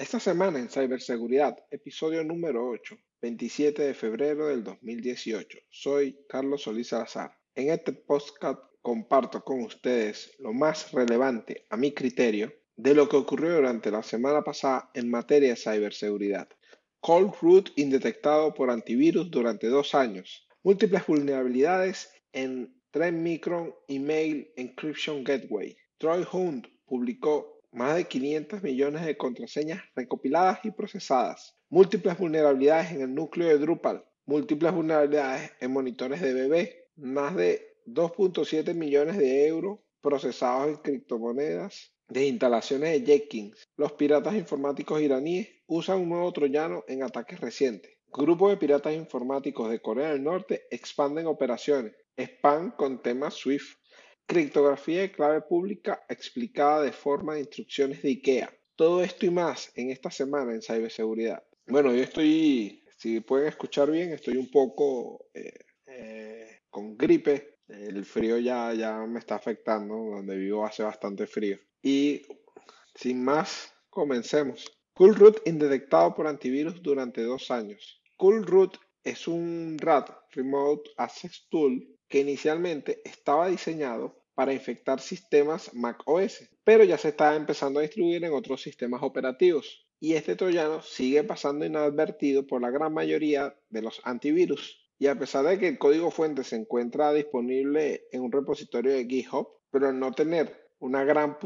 Esta semana en Ciberseguridad, episodio número 8, 27 de febrero del 2018. Soy Carlos Solís Salazar. En este podcast comparto con ustedes lo más relevante a mi criterio de lo que ocurrió durante la semana pasada en materia de ciberseguridad. Cold root indetectado por antivirus durante dos años. Múltiples vulnerabilidades en Trend Micron Email Encryption Gateway. Troy Hunt publicó más de 500 millones de contraseñas recopiladas y procesadas. Múltiples vulnerabilidades en el núcleo de Drupal. Múltiples vulnerabilidades en monitores de bebé. Más de 2.7 millones de euros procesados en criptomonedas de instalaciones de Jenkins. Los piratas informáticos iraníes usan un nuevo troyano en ataques recientes. Grupo de piratas informáticos de Corea del Norte expanden operaciones. Spam con temas SWIFT. Criptografía de clave pública explicada de forma de instrucciones de IKEA. Todo esto y más en esta semana en ciberseguridad. Bueno, yo estoy, si pueden escuchar bien, estoy un poco eh, eh, con gripe. El frío ya, ya me está afectando, donde vivo hace bastante frío. Y sin más, comencemos. Cool Root indetectado por antivirus durante dos años. Cool Root es un RAT, Remote Access Tool, que inicialmente estaba diseñado para infectar sistemas Mac OS, pero ya se está empezando a distribuir en otros sistemas operativos. Y este troyano sigue pasando inadvertido por la gran mayoría de los antivirus. Y a pesar de que el código fuente se encuentra disponible en un repositorio de GitHub, pero al no tener una gran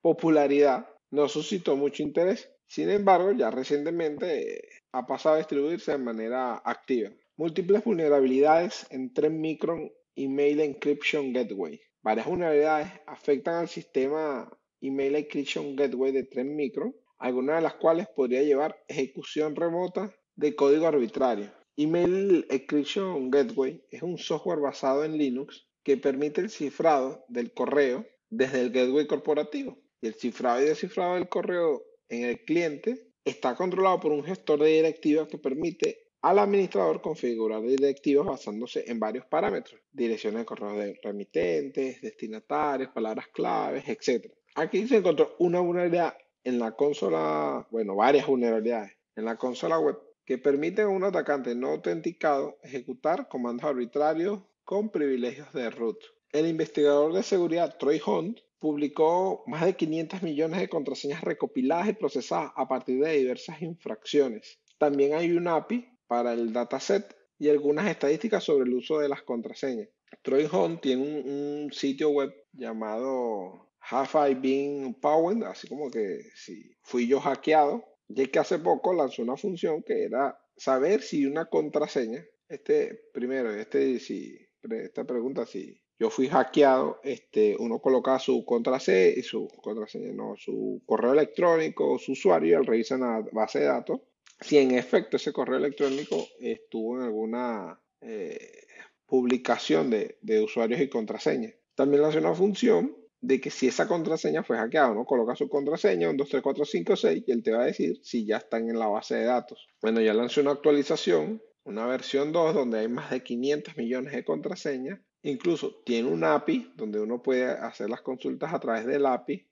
popularidad, no suscitó mucho interés. Sin embargo, ya recientemente eh, ha pasado a distribuirse de manera activa. Múltiples vulnerabilidades en 3 Micron Email Encryption Gateway. Varias vulnerabilidades afectan al sistema Email Encryption Gateway de 3 Micron, algunas de las cuales podría llevar ejecución remota de código arbitrario. Email Encryption Gateway es un software basado en Linux que permite el cifrado del correo desde el gateway corporativo. Y el cifrado y descifrado del correo en el cliente está controlado por un gestor de directivas que permite al administrador configurar directivas basándose en varios parámetros, direcciones de correos de remitentes, destinatarios, palabras claves, etc. Aquí se encontró una vulnerabilidad en la consola, bueno, varias vulnerabilidades en la consola web que permiten a un atacante no autenticado ejecutar comandos arbitrarios con privilegios de root. El investigador de seguridad Troy Hunt publicó más de 500 millones de contraseñas recopiladas y procesadas a partir de diversas infracciones. También hay un API para el dataset y algunas estadísticas sobre el uso de las contraseñas. Troy Hunt tiene un, sitio web llamado Have I Been Powered, así como que si fui yo hackeado, ya que hace poco lanzó una función que era saber si una contraseña, este primero, este si esta pregunta, si yo fui hackeado, este, uno coloca su contraseña, su contraseña, no, su correo electrónico, su usuario, y él revisa la base de datos. Si en efecto ese correo electrónico estuvo en alguna eh, publicación de, usuarios y contraseñas. También hace una función de que si esa contraseña fue hackeada, ¿no? Coloca su contraseña, 1, 2, 3, 4, 5, 6, y él te va a decir si ya están en la base de datos. Bueno, ya lancé una actualización una versión 2 donde hay más de 500 millones de contraseñas. Incluso tiene un API donde uno puede hacer las consultas a través del API.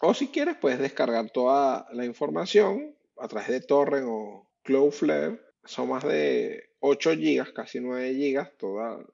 O si quieres, puedes descargar toda la información a través de Torrent o Cloudflare. Son más de 8 GB, casi 9 GB, todas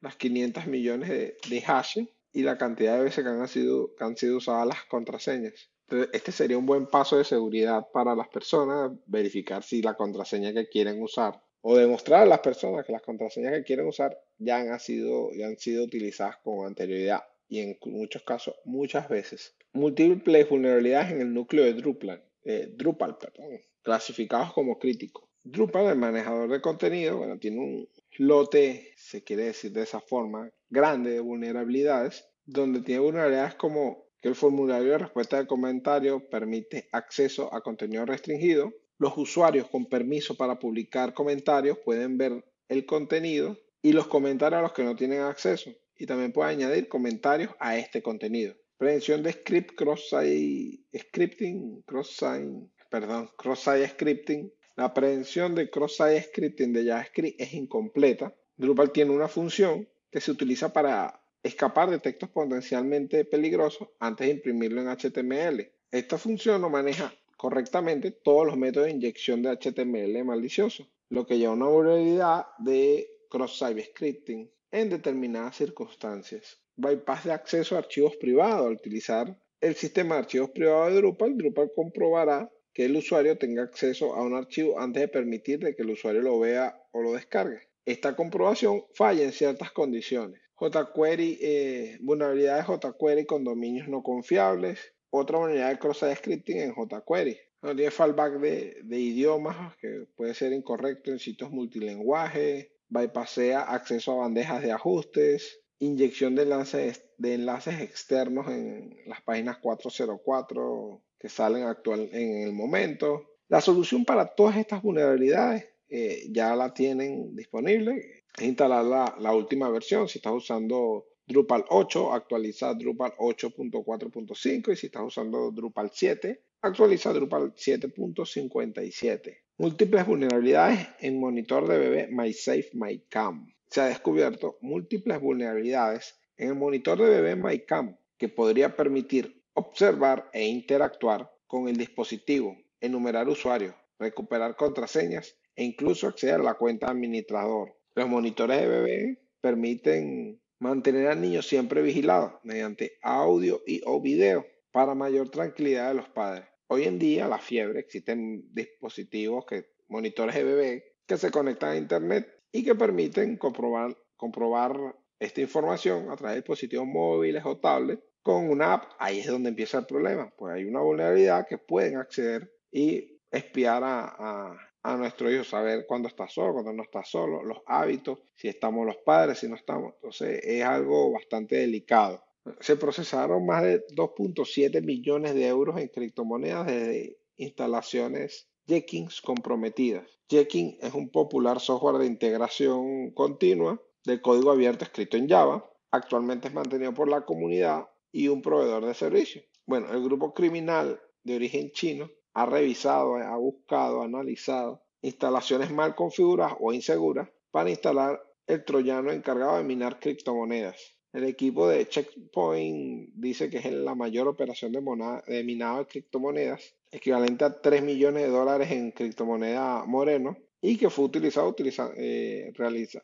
las 500 millones de, de hashes y la cantidad de veces que han, sido, que han sido usadas las contraseñas. Entonces, este sería un buen paso de seguridad para las personas, verificar si la contraseña que quieren usar o demostrar a las personas que las contraseñas que quieren usar ya han sido, ya han sido utilizadas con anterioridad y en muchos casos muchas veces. Múltiples vulnerabilidades en el núcleo de Drupal, eh, Drupal perdón, clasificados como críticos. Drupal, el manejador de contenido, bueno, tiene un lote, se quiere decir de esa forma, grande de vulnerabilidades, donde tiene vulnerabilidades como que el formulario de respuesta de comentarios permite acceso a contenido restringido, los usuarios con permiso para publicar comentarios pueden ver el contenido y los comentarios a los que no tienen acceso. Y también pueden añadir comentarios a este contenido. Prevención de script cross-site scripting, cross-site, perdón, cross-site scripting. La prevención de cross-site scripting de JavaScript es incompleta. Drupal tiene una función que se utiliza para escapar de textos potencialmente peligrosos antes de imprimirlo en HTML. Esta función no maneja correctamente todos los métodos de inyección de HTML malicioso, lo que lleva a una vulnerabilidad de cross-site scripting en determinadas circunstancias. Bypass de acceso a archivos privados. Al utilizar el sistema de archivos privados de Drupal, Drupal comprobará que el usuario tenga acceso a un archivo antes de permitir que el usuario lo vea o lo descargue. Esta comprobación falla en ciertas condiciones. jQuery, eh, vulnerabilidad de jQuery con dominios no confiables. Otra vulnerabilidad de cross-site scripting en jQuery. No tiene fallback de, idiomas que puede ser incorrecto en sitios multilingüe. Bypassea acceso a bandejas de ajustes inyección de enlaces, externos en las páginas 404 que salen actual en el momento. La solución para todas estas vulnerabilidades eh, ya la tienen disponible. Es instalar la, la, última versión. Si estás usando Drupal 8, actualiza Drupal 8.4.5 y si estás usando Drupal 7, actualiza Drupal 7.57. Múltiples vulnerabilidades en monitor de bebé MySafe MyCam se ha descubierto múltiples vulnerabilidades en el monitor de bebé MyCam que podría permitir observar e interactuar con el dispositivo, enumerar usuarios, recuperar contraseñas e incluso acceder a la cuenta administrador. Los monitores de bebé permiten mantener al niño siempre vigilado mediante audio y o video para mayor tranquilidad de los padres. Hoy en día, la fiebre, existen dispositivos que monitores de bebé que se conectan a internet y que permiten comprobar, comprobar esta información a través de dispositivos móviles o tablets con una app. Ahí es donde empieza el problema, pues hay una vulnerabilidad que pueden acceder y espiar a, a, nuestro hijo, saber cuándo está solo, cuándo no está solo, los hábitos, si estamos los padres, si no estamos. Entonces es algo bastante delicado. Se procesaron más de 2.7 millones de euros en criptomonedas desde instalaciones Jenkins comprometidas. Jenkins es un popular software de integración continua de código abierto escrito en Java. Actualmente es mantenido por la comunidad y un proveedor de servicios. Bueno, el grupo criminal de origen chino ha revisado, ha buscado, ha analizado instalaciones mal configuradas o inseguras para instalar el troyano encargado de minar criptomonedas. El equipo de Checkpoint dice que es la mayor operación de, de minado de criptomonedas equivalente a 3 millones de dólares en criptomoneda Moreno y que fue utilizado, eh,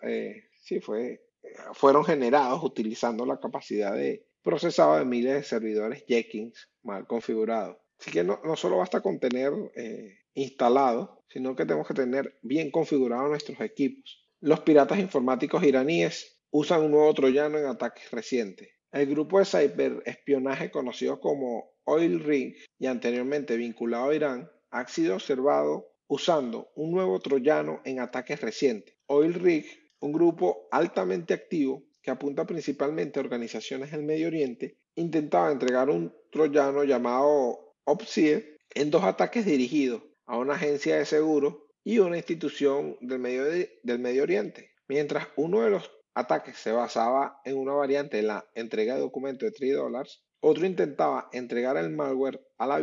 eh, sí, fue, fueron generados utilizando la capacidad de procesado de miles de servidores Jenkins mal configurados. Así que no, no solo basta con tener eh, instalado, sino que tenemos que tener bien configurados nuestros equipos. Los piratas informáticos iraníes usan un nuevo troyano en ataques recientes. El grupo de ciberespionaje conocido como Oil Rig y anteriormente vinculado a Irán, ha sido observado usando un nuevo troyano en ataques recientes. Oil Rig, un grupo altamente activo que apunta principalmente a organizaciones del Medio Oriente, intentaba entregar un troyano llamado OPSIE en dos ataques dirigidos a una agencia de seguros y una institución del Medio Oriente. Mientras uno de los ataques se basaba en una variante de la entrega de documentos de 3 dólares, otro intentaba entregar el malware a la,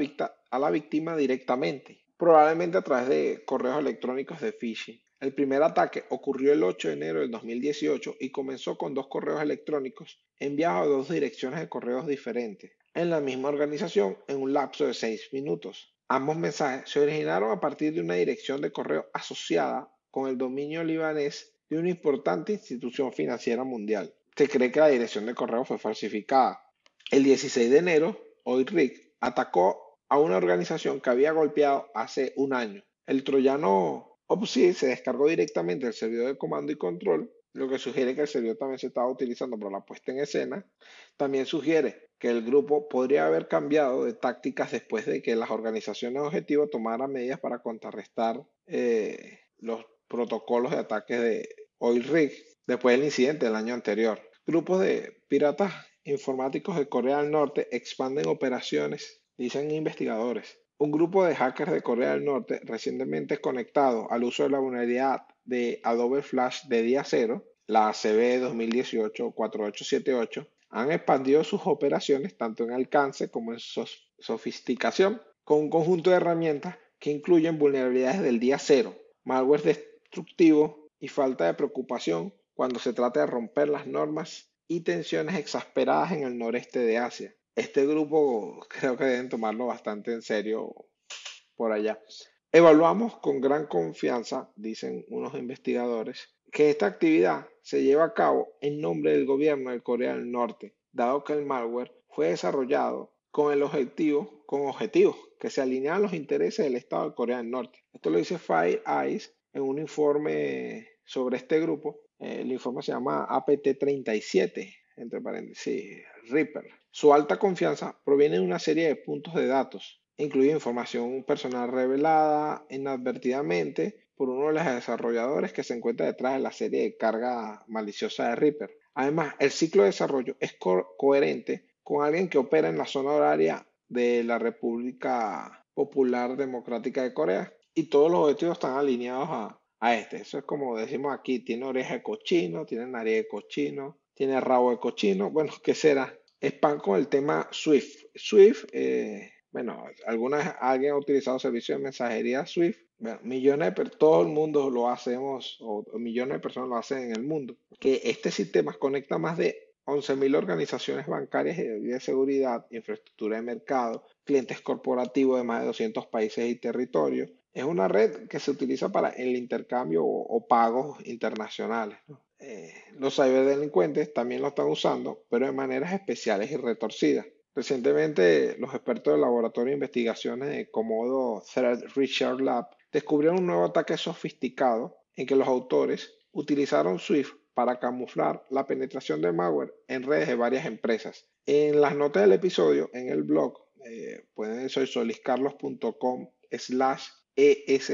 a la víctima directamente, probablemente a través de correos electrónicos de phishing. El primer ataque ocurrió el 8 de enero del 2018 y comenzó con dos correos electrónicos enviados a dos direcciones de correos diferentes en la misma organización en un lapso de 6 minutos. Ambos mensajes se originaron a partir de una dirección de correo asociada con el dominio libanés de una importante institución financiera mundial. Se cree que la dirección de correo fue falsificada. El 16 de enero, Rick atacó a una organización que había golpeado hace un año. El troyano OPSI se descargó directamente del servidor de comando y control, lo que sugiere que el servidor también se estaba utilizando para la puesta en escena. También sugiere que el grupo podría haber cambiado de tácticas después de que las organizaciones objetivos tomaran medidas para contrarrestar eh, los protocolos de ataque de Oil Rig después del incidente del año anterior. Grupos de piratas informáticos de Corea del Norte expanden operaciones, dicen investigadores. Un grupo de hackers de Corea del Norte recientemente conectado al uso de la vulnerabilidad de Adobe Flash de día cero, la ACB 2018-4878, han expandido sus operaciones tanto en alcance como en sofisticación con un conjunto de herramientas que incluyen vulnerabilidades del día cero, malware destructivo y falta de preocupación cuando se trata de romper las normas y tensiones exasperadas en el noreste de Asia. Este grupo creo que deben tomarlo bastante en serio por allá. Evaluamos con gran confianza, dicen unos investigadores, que esta actividad se lleva a cabo en nombre del gobierno de Corea del Norte, dado que el malware fue desarrollado con el objetivo, con objetivos que se alinean los intereses del Estado de Corea del Norte. Esto lo dice Fire Eyes en un informe sobre este grupo. El informe se llama APT37, entre paréntesis, Reaper. Su alta confianza proviene de una serie de puntos de datos, incluye información personal revelada inadvertidamente por uno de los desarrolladores que se encuentra detrás de la serie de carga maliciosa de Reaper. Además, el ciclo de desarrollo es coherente con alguien que opera en la zona horaria de la República Popular Democrática de Corea y todos los objetivos están alineados a, a este. Eso es como decimos aquí, tiene oreja de cochino, tiene nariz de cochino, tiene rabo de cochino. Bueno, ¿qué será? Spam con el tema Swift. Swift, eh, bueno, alguna, alguien ha utilizado servicios de mensajería Swift. Millones de todo el mundo lo hacemos, o millones de personas lo hacen en el mundo. Que este sistema conecta más de 11.000 organizaciones bancarias de seguridad, infraestructura de mercado, clientes corporativos de más de 200 países y territorios. Es una red que se utiliza para el intercambio o, pagos internacionales. Eh, los ciberdelincuentes también lo están usando, pero de maneras especiales y retorcidas. Recientemente, los expertos del Laboratorio de Investigaciones de Comodo Threat Research Lab descubrieron un nuevo ataque sofisticado en que los autores utilizaron Swift para camuflar la penetración de malware en redes de varias empresas. En las notas del episodio, en el blog, eh, pueden soy soliscarlos.com slash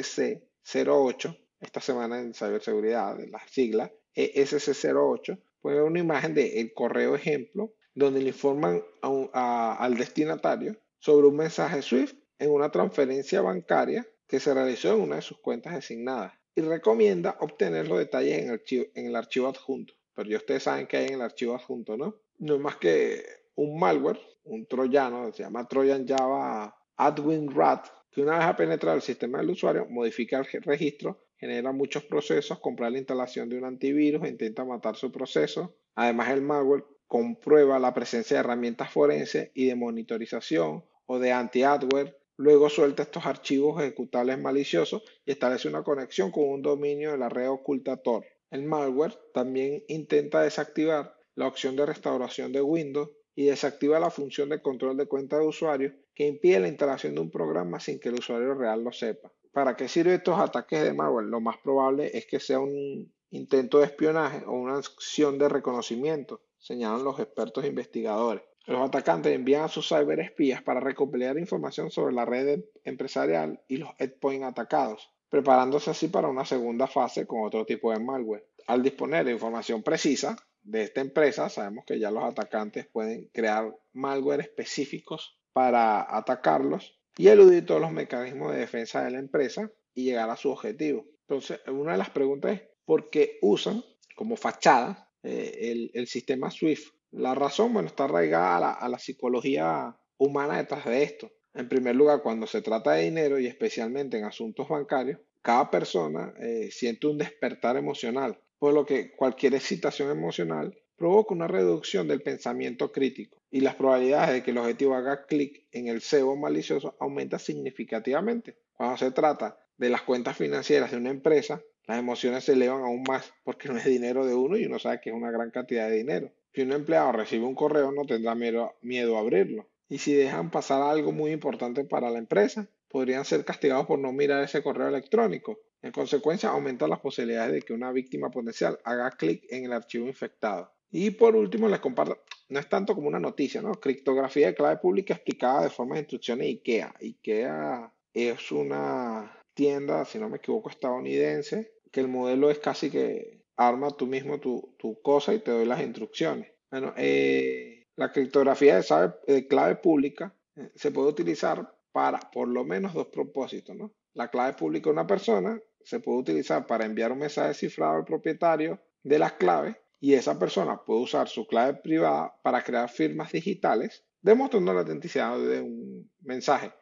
ESC08, esta semana en ciberseguridad, de la sigla ESC08, pueden ver una imagen del correo ejemplo donde le informan al destinatario sobre un mensaje SWIFT en una transferencia bancaria que se realizó en una de sus cuentas designadas y recomienda obtener los detalles en, archivo, en el archivo adjunto. Pero ya ustedes saben que hay en el archivo adjunto, ¿no? No es más que un malware, un troyano, se llama Trojan Java Adwin Rat, que una vez ha penetrado el sistema del usuario, modifica el registro, genera muchos procesos, compra la instalación de un antivirus intenta matar su proceso. Además, el malware comprueba la presencia de herramientas forenses y de monitorización o de anti-adware Luego suelta estos archivos ejecutables maliciosos y establece una conexión con un dominio de la red oculta Tor. El malware también intenta desactivar la opción de restauración de Windows y desactiva la función de control de cuenta de usuario que impide la instalación de un programa sin que el usuario real lo sepa. ¿Para qué sirven estos ataques de malware? Lo más probable es que sea un intento de espionaje o una acción de reconocimiento, señalan los expertos investigadores. Los atacantes envían a sus cyberespías para recopilar información sobre la red empresarial y los endpoints atacados, preparándose así para una segunda fase con otro tipo de malware. Al disponer de información precisa de esta empresa, sabemos que ya los atacantes pueden crear malware específicos para atacarlos y eludir todos los mecanismos de defensa de la empresa y llegar a su objetivo. Entonces, una de las preguntas es por qué usan como fachada eh, el, el sistema SWIFT la razón, bueno, está arraigada a la, psicología humana detrás de esto. En primer lugar, cuando se trata de dinero y especialmente en asuntos bancarios, cada persona eh, siente un despertar emocional, por lo que cualquier excitación emocional provoca una reducción del pensamiento crítico y las probabilidades de que el objetivo haga clic en el cebo malicioso aumenta significativamente. Cuando se trata de las cuentas financieras de una empresa, las emociones se elevan aún más porque no es dinero de uno y uno sabe que es una gran cantidad de dinero. Si un empleado recibe un correo no tendrá miedo, a abrirlo. Y si dejan pasar algo muy importante para la empresa, podrían ser castigados por no mirar ese correo electrónico. En consecuencia, aumentan las posibilidades de que una víctima potencial haga clic en el archivo infectado. Y por último, les comparto, no es tanto como una noticia, ¿no? Criptografía de clave pública explicada de forma de instrucciones IKEA. IKEA es una tienda, si no me equivoco, estadounidense, que el modelo es casi que arma tú mismo tu, cosa y te doy las instrucciones. Bueno, eh, la criptografía de, clave pública eh, se puede utilizar para por lo menos dos propósitos. ¿no? La clave pública de una persona se puede utilizar para enviar un mensaje cifrado al propietario de las claves y esa persona puede usar su clave privada para crear firmas digitales demostrando la autenticidad de un mensaje.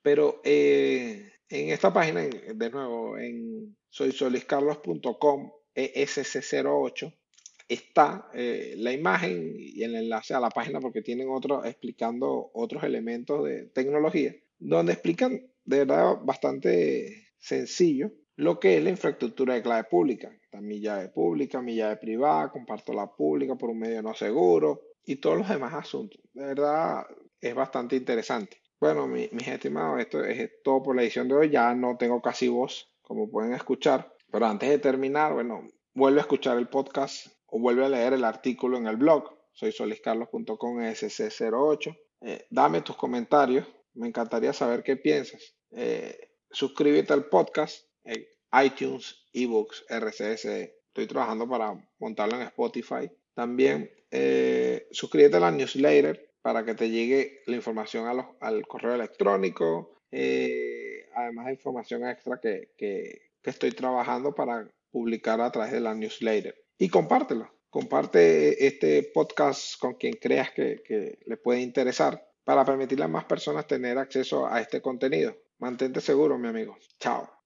Pero eh, en esta página, de nuevo, en soysoliscarlos.com ESC08 está eh, la imagen y el enlace a la página porque tienen otro explicando otros elementos de tecnología donde explican de verdad bastante sencillo lo que es la infraestructura de clave pública. Está mi llave pública, mi llave privada, comparto la pública por un medio no seguro y todos los demás asuntos. De verdad es bastante interesante. Bueno, mis estimados, esto es todo por la edición de hoy. Ya no tengo casi voz, como pueden escuchar. Pero antes de terminar, bueno, vuelve a escuchar el podcast o vuelve a leer el artículo en el blog. Soy soliscarlos.com SC08. Eh, dame tus comentarios. Me encantaría saber qué piensas. Eh, suscríbete al podcast iTunes, eBooks, RCS. Estoy trabajando para montarlo en Spotify. También eh, suscríbete a la newsletter para que te llegue la información al correo electrónico. además de información extra que, que estoy trabajando para publicar a través de la newsletter. Y compártelo. Comparte este podcast con quien creas que, le puede interesar para permitirle a más personas tener acceso a este contenido. Mantente seguro, mi amigo. Chao.